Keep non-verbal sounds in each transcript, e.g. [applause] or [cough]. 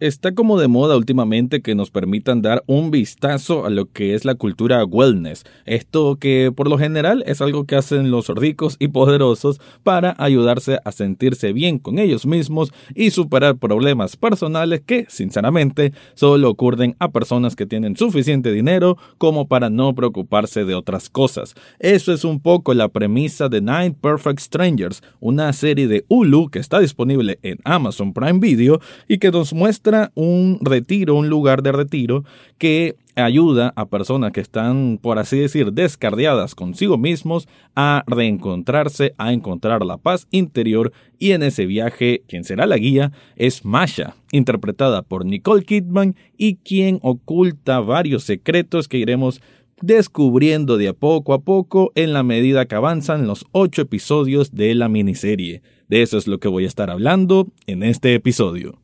Está como de moda últimamente que nos permitan dar un vistazo a lo que es la cultura wellness. Esto que por lo general es algo que hacen los ricos y poderosos para ayudarse a sentirse bien con ellos mismos y superar problemas personales que, sinceramente, solo ocurren a personas que tienen suficiente dinero como para no preocuparse de otras cosas. Eso es un poco la premisa de Nine Perfect Strangers, una serie de Hulu que está disponible en Amazon Prime Video y que nos muestra un retiro, un lugar de retiro que ayuda a personas que están, por así decir, descarriadas consigo mismos a reencontrarse, a encontrar la paz interior y en ese viaje quien será la guía es Masha, interpretada por Nicole Kidman y quien oculta varios secretos que iremos descubriendo de a poco a poco en la medida que avanzan los ocho episodios de la miniserie. De eso es lo que voy a estar hablando en este episodio.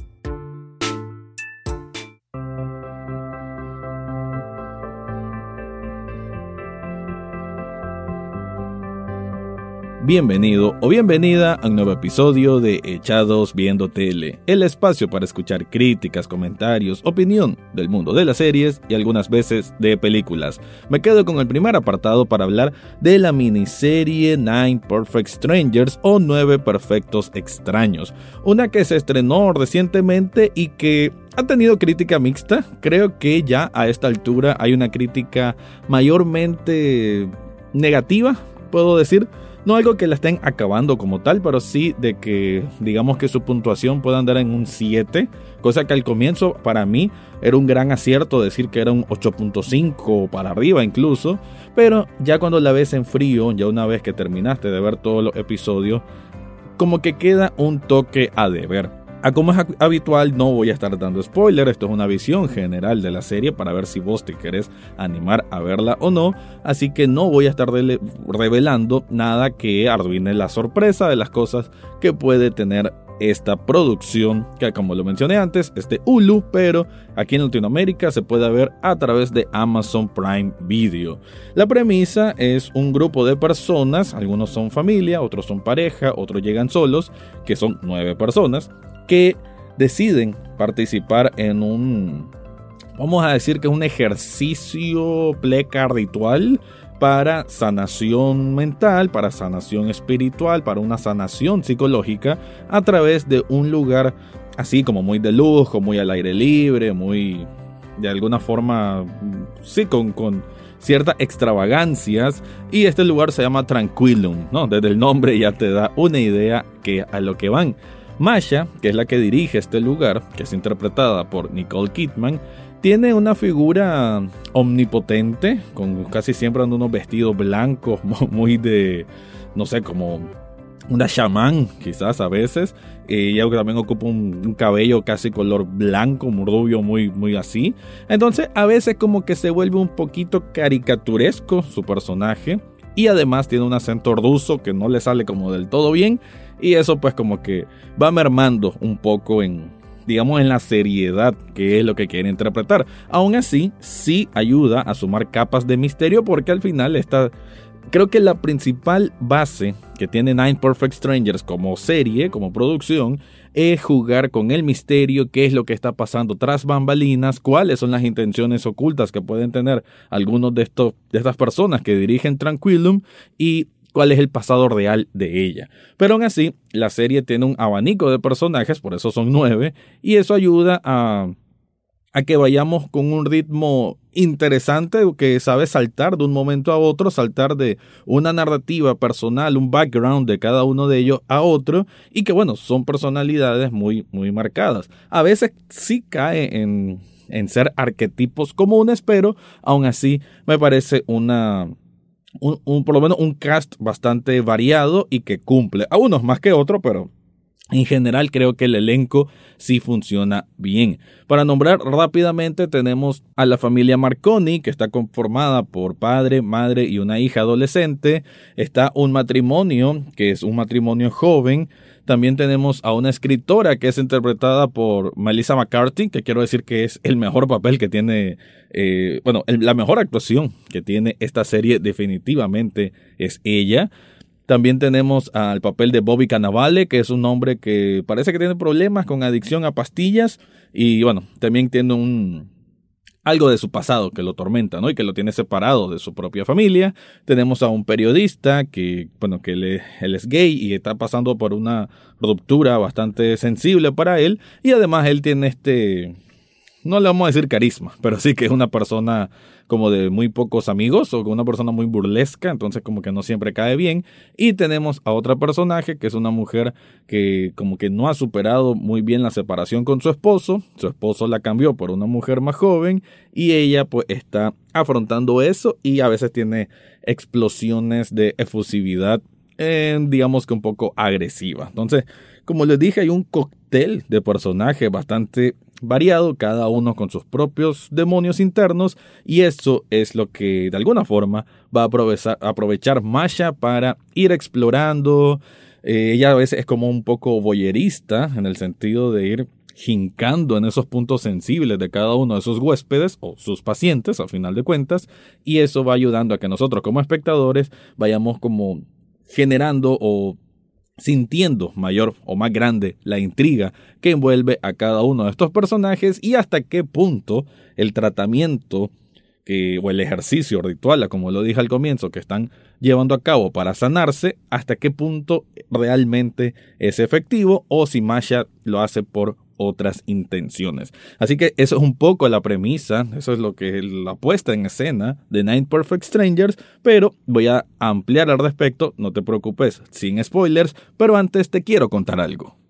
Bienvenido o bienvenida a un nuevo episodio de Echados Viendo Tele, el espacio para escuchar críticas, comentarios, opinión del mundo de las series y algunas veces de películas. Me quedo con el primer apartado para hablar de la miniserie Nine Perfect Strangers o Nueve Perfectos Extraños, una que se estrenó recientemente y que ha tenido crítica mixta. Creo que ya a esta altura hay una crítica mayormente negativa, puedo decir no algo que la estén acabando como tal, pero sí de que digamos que su puntuación pueda andar en un 7, cosa que al comienzo para mí era un gran acierto decir que era un 8.5 para arriba incluso, pero ya cuando la ves en frío, ya una vez que terminaste de ver todos los episodios, como que queda un toque a deber. A como es habitual, no voy a estar dando spoiler, esto es una visión general de la serie para ver si vos te querés animar a verla o no, así que no voy a estar revelando nada que arruine la sorpresa de las cosas que puede tener esta producción, que como lo mencioné antes, es de Hulu, pero aquí en Latinoamérica se puede ver a través de Amazon Prime Video. La premisa es un grupo de personas, algunos son familia, otros son pareja, otros llegan solos, que son nueve personas, que deciden participar en un, vamos a decir que es un ejercicio pleca ritual para sanación mental, para sanación espiritual, para una sanación psicológica a través de un lugar así como muy de lujo, muy al aire libre, muy de alguna forma, sí, con, con ciertas extravagancias y este lugar se llama Tranquilum, ¿no? Desde el nombre ya te da una idea que a lo que van. Masha, que es la que dirige este lugar, que es interpretada por Nicole Kidman, tiene una figura omnipotente, con casi siempre unos vestidos blancos, [laughs] muy de, no sé, como una chamán, quizás a veces. Ella también ocupa un, cabello casi color blanco, muy rubio, muy, muy así. Entonces, a veces como que se vuelve un poquito caricaturesco su personaje. Y además tiene un acento ruso que no le sale como del todo bien. Y eso pues como que va mermando un poco en, digamos, en la seriedad que es lo que quiere interpretar. Aún así, sí ayuda a sumar capas de misterio porque al final está... Creo que la principal base que tiene Nine Perfect Strangers como serie, como producción, es jugar con el misterio, qué es lo que está pasando tras bambalinas, cuáles son las intenciones ocultas que pueden tener algunos de, estos, de estas personas que dirigen Tranquilum y cuál es el pasado real de ella. Pero aún así, la serie tiene un abanico de personajes, por eso son nueve, y eso ayuda a, que vayamos con un ritmo interesante que sabe saltar de un momento a otro, saltar de una narrativa personal, un background de cada uno de ellos a otro y que bueno, son personalidades muy muy marcadas. A veces sí cae en en ser arquetipos comunes, pero aún así me parece una un, por lo menos un cast bastante variado y que cumple. A unos más que otros, pero en general creo que el elenco sí funciona bien. Para nombrar rápidamente tenemos a la familia Marconi, que está conformada por padre, madre y una hija adolescente. Está un matrimonio, que es un matrimonio joven. También tenemos a una escritora que es interpretada por Melissa McCarthy, que quiero decir que es el mejor papel que tiene, eh, bueno, la mejor actuación que tiene esta serie definitivamente es ella. También tenemos al papel de Bobby Cannavale, que es un hombre que parece que tiene problemas con adicción a pastillas y bueno, también tiene un, algo de su pasado que lo tormenta, ¿no? Y que lo tiene separado de su propia familia. Tenemos a un periodista que, bueno, que él, es gay y está pasando por una ruptura bastante sensible para él. Y además él tiene este, no le vamos a decir carisma, pero sí que es una persona como de muy pocos amigos o una persona muy burlesca, entonces como que no siempre cae bien. Y tenemos a otra personaje que es una mujer que como que no ha superado muy bien la separación con su esposo, su esposo la cambió por una mujer más joven y ella pues está afrontando eso y a veces tiene explosiones de efusividad, eh, digamos que un poco agresiva. Entonces, como les dije, hay un cóctel de personajes bastante variado, cada uno con sus propios demonios internos, y eso es lo que de alguna forma va a aprovechar, Masha para ir explorando. Eh, ella a veces es como un poco boyerista en el sentido de ir jincando en esos puntos sensibles de cada uno de sus huéspedes o sus pacientes, a final de cuentas, y eso va ayudando a que nosotros como espectadores vayamos como generando o sintiendo mayor o más grande la intriga que envuelve a cada uno de estos personajes y hasta qué punto el tratamiento o el ejercicio ritual, como lo dije al comienzo, que están llevando a cabo para sanarse, hasta qué punto realmente es efectivo o si Masha lo hace por otras intenciones. Así que eso es un poco la premisa, eso es lo que la puesta en escena de Nine Perfect Strangers, pero voy a ampliar al respecto, no te preocupes, sin spoilers, pero antes te quiero contar algo.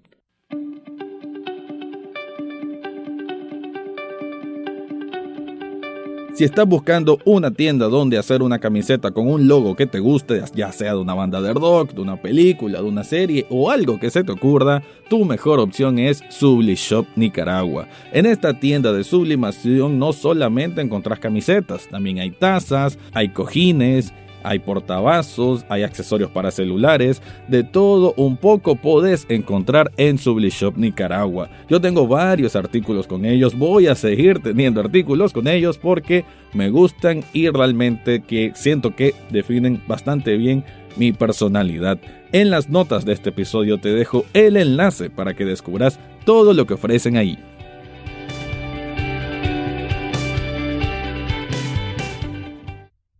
Si estás buscando una tienda donde hacer una camiseta con un logo que te guste, ya sea de una banda de rock, de una película, de una serie o algo que se te ocurra, tu mejor opción es Shop Nicaragua. En esta tienda de sublimación no solamente encontrás camisetas, también hay tazas, hay cojines, hay portavasos, hay accesorios para celulares, de todo un poco podés encontrar en Sublishop Nicaragua. Yo tengo varios artículos con ellos, voy a seguir teniendo artículos con ellos porque me gustan y realmente que siento que definen bastante bien mi personalidad. En las notas de este episodio te dejo el enlace para que descubras todo lo que ofrecen ahí.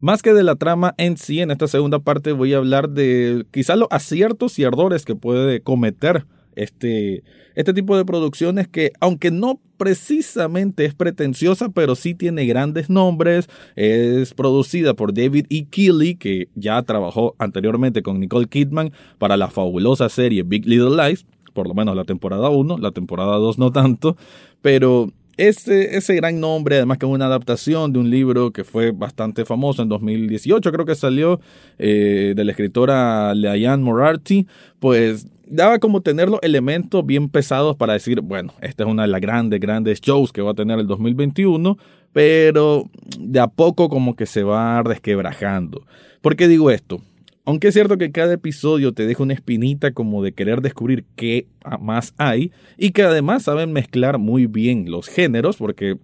Más que de la trama en sí, en esta segunda parte voy a hablar de quizá los aciertos y errores que puede cometer este, este tipo de producciones que, aunque no precisamente es pretenciosa, pero sí tiene grandes nombres, es producida por David E. Keeley, que ya trabajó anteriormente con Nicole Kidman para la fabulosa serie Big Little Lies, por lo menos la temporada 1, la temporada 2 no tanto, pero ese, ese gran nombre, además que es una adaptación de un libro que fue bastante famoso en 2018, creo que salió eh, de la escritora Leanne Morarty, pues daba como tener los elementos bien pesados para decir, bueno, esta es una de las grandes, grandes shows que va a tener el 2021, pero de a poco como que se va resquebrajando. ¿Por qué digo esto? Aunque es cierto que cada episodio te deja una espinita como de querer descubrir qué más hay y que además saben mezclar muy bien los géneros porque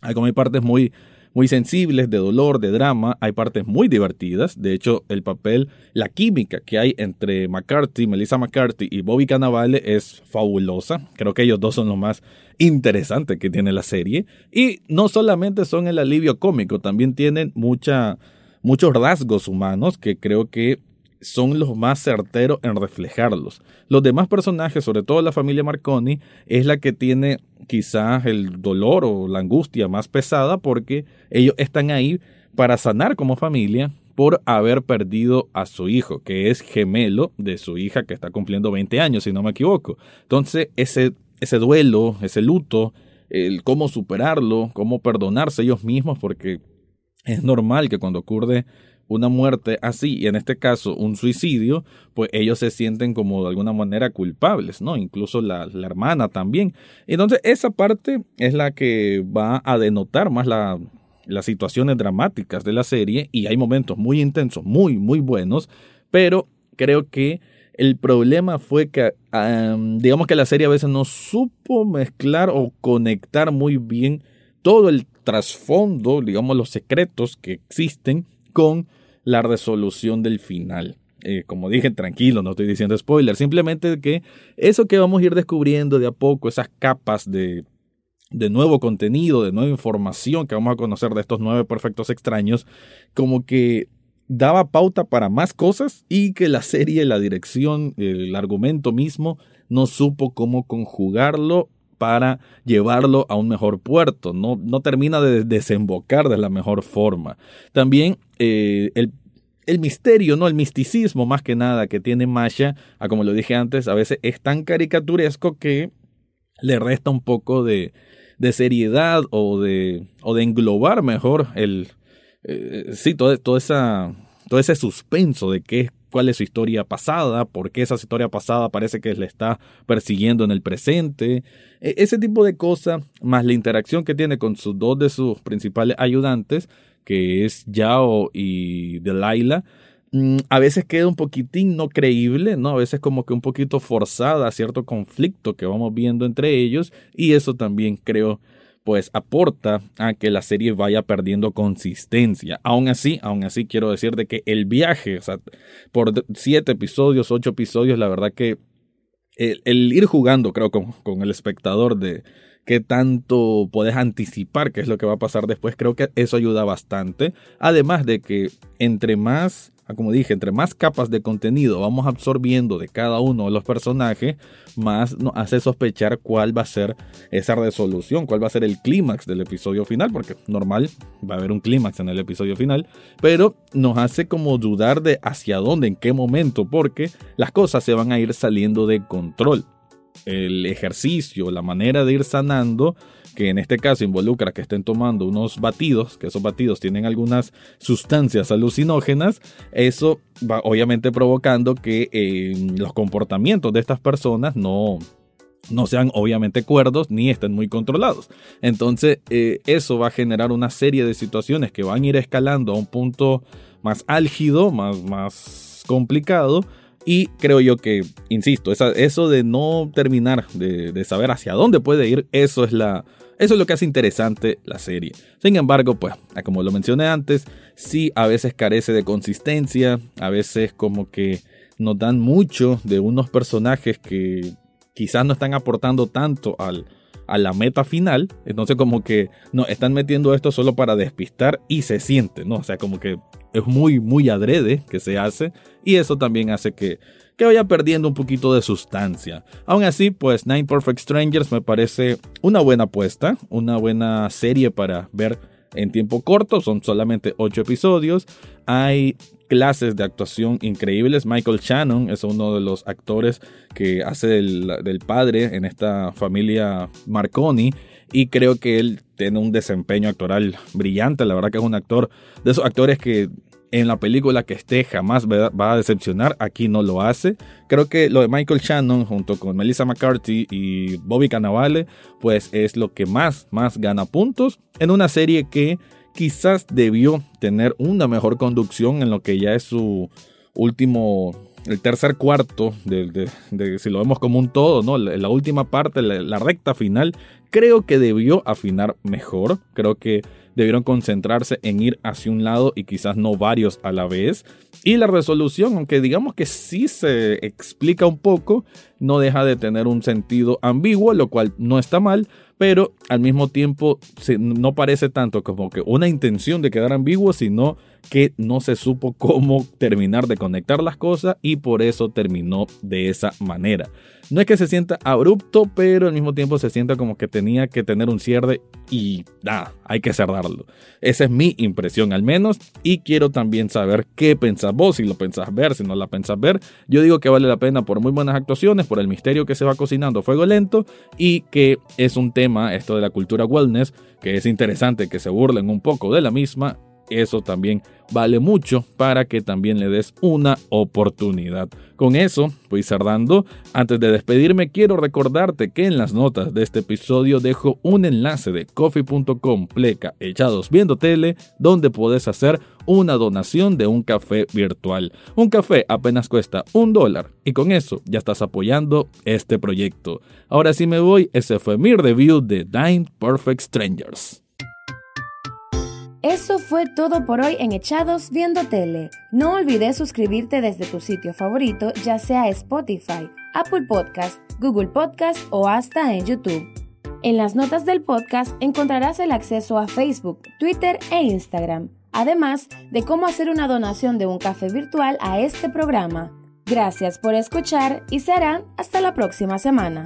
hay como hay partes muy muy sensibles de dolor, de drama, hay partes muy divertidas, de hecho el papel, la química que hay entre McCarthy, Melissa McCarthy y Bobby Cannavale es fabulosa, creo que ellos dos son lo más interesante que tiene la serie. Y no solamente son el alivio cómico, también tienen mucha muchos rasgos humanos que creo que son los más certeros en reflejarlos. Los demás personajes, sobre todo la familia Marconi, es la que tiene quizás el dolor o la angustia más pesada porque ellos están ahí para sanar como familia por haber perdido a su hijo, que es gemelo de su hija que está cumpliendo 20 años, si no me equivoco. Entonces, ese, ese duelo, ese luto, el cómo superarlo, cómo perdonarse ellos mismos, porque es normal que cuando ocurre una muerte así, y en este caso un suicidio, pues ellos se sienten como de alguna manera culpables, ¿no? Incluso la, la hermana también. Entonces esa parte es la que va a denotar más la, las situaciones dramáticas de la serie y hay momentos muy intensos, muy, muy buenos, pero creo que El problema fue que, digamos que la serie a veces no supo mezclar o conectar muy bien todo el trasfondo, digamos los secretos que existen con la resolución del final. Eh, como dije, tranquilo, no estoy diciendo spoiler, simplemente que eso que vamos a ir descubriendo de a poco, esas capas de, de nuevo contenido, de nueva información que vamos a conocer de estos nueve perfectos extraños, como que daba pauta para más cosas y que la serie, la dirección, el argumento mismo no supo cómo conjugarlo para llevarlo a un mejor puerto, no, no termina de desembocar de la mejor forma. También eh, el, el, misterio, ¿no? El misticismo más que nada que tiene Masha, a como lo dije antes, a veces es tan caricaturesco que le resta un poco de, de seriedad o de, o de englobar mejor el, eh, sí, todo, todo, esa, todo ese suspenso de qué, cuál es su historia pasada, por qué esa historia pasada parece que le está persiguiendo en el presente, e, ese tipo de cosas, más la interacción que tiene con sus dos de sus principales ayudantes, que es Yao y Delilah, mm, a veces queda un poquitín no creíble, ¿no? A veces como que un poquito forzada cierto conflicto que vamos viendo entre ellos y eso también creo pues aporta a que la serie vaya perdiendo consistencia. Aún así, aún así quiero decir de que el viaje, o sea, por siete episodios, ocho episodios, la verdad que el, ir jugando, creo, con, con, el espectador de qué tanto puedes anticipar qué es lo que va a pasar después, creo que eso ayuda bastante. Además de que entre más como dije, entre más capas de contenido vamos absorbiendo de cada uno de los personajes, más nos hace sospechar cuál va a ser esa resolución, cuál va a ser el clímax del episodio final, porque normal va a haber un clímax en el episodio final, pero nos hace como dudar de hacia dónde, en qué momento, porque las cosas se van a ir saliendo de control. El ejercicio, la manera de ir sanando, que en este caso involucra que estén tomando unos batidos, que esos batidos tienen algunas sustancias alucinógenas, eso va obviamente provocando que eh, los comportamientos de estas personas no, no sean obviamente cuerdos ni estén muy controlados. Entonces eh, eso va a generar una serie de situaciones que van a ir escalando a un punto más álgido, más, más complicado. Y creo yo que, insisto, eso de no terminar de, de saber hacia dónde puede ir, eso es la, eso es lo que hace interesante la serie. Sin embargo, pues, como lo mencioné antes, sí a veces carece de consistencia, a veces como que nos dan mucho de unos personajes que quizás no están aportando tanto al, a la meta final. Entonces como que no están metiendo esto solo para despistar y se siente, ¿no? O sea, como que es muy, muy adrede que se hace y eso también hace que que vaya perdiendo un poquito de sustancia. Aún así, pues Nine Perfect Strangers me parece una buena apuesta, una buena serie para ver en tiempo corto, son solamente 8 episodios. Hay clases de actuación increíbles. Michael Shannon es uno de los actores que hace del, padre en esta familia Marconi. Y creo que él tiene un desempeño actoral brillante. La verdad que es un actor de esos actores que en la película que esté jamás va a decepcionar, aquí no lo hace. Creo que lo de Michael Shannon junto con Melissa McCarthy y Bobby Cannavale, pues es lo que más, más gana puntos en una serie que quizás debió tener una mejor conducción en lo que ya es su último el tercer cuarto, de, si lo vemos como un todo, ¿no? La, última parte, la, recta final, creo que debió afinar mejor. Creo que debieron concentrarse en ir hacia un lado y quizás no varios a la vez. Y la resolución, aunque digamos que sí se explica un poco, no deja de tener un sentido ambiguo, lo cual no está mal, pero al mismo tiempo no parece tanto como que una intención de quedar ambiguo, sino que no se supo cómo terminar de conectar las cosas y por eso terminó de esa manera. No es que se sienta abrupto, pero al mismo tiempo se sienta como que tenía que tener un cierre y nada, hay que cerrarlo. Esa es mi impresión al menos y quiero también saber qué pensás vos, si lo pensás ver, si no la pensás ver. Yo digo que vale la pena por muy buenas actuaciones, por el misterio que se va cocinando fuego lento y que es un tema, esto de la cultura wellness, que es interesante que se burlen un poco de la misma eso también vale mucho para que también le des una oportunidad. Con eso, voy cerrando. Antes de despedirme, quiero recordarte que en las notas de este episodio dejo un enlace de coffee.com pleca echados viendo tele, donde puedes hacer una donación de un café virtual. Un café apenas cuesta un dólar y con eso ya estás apoyando este proyecto. Ahora sí me voy, ese fue mi review de Dine Perfect Strangers. Eso fue todo por hoy en Echados Viendo Tele. No olvides suscribirte desde tu sitio favorito, ya sea Spotify, Apple Podcast, Google Podcast o hasta en YouTube. En las notas del podcast encontrarás el acceso a Facebook, Twitter e Instagram, además de cómo hacer una donación de un café virtual a este programa. Gracias por escuchar y serán hasta la próxima semana.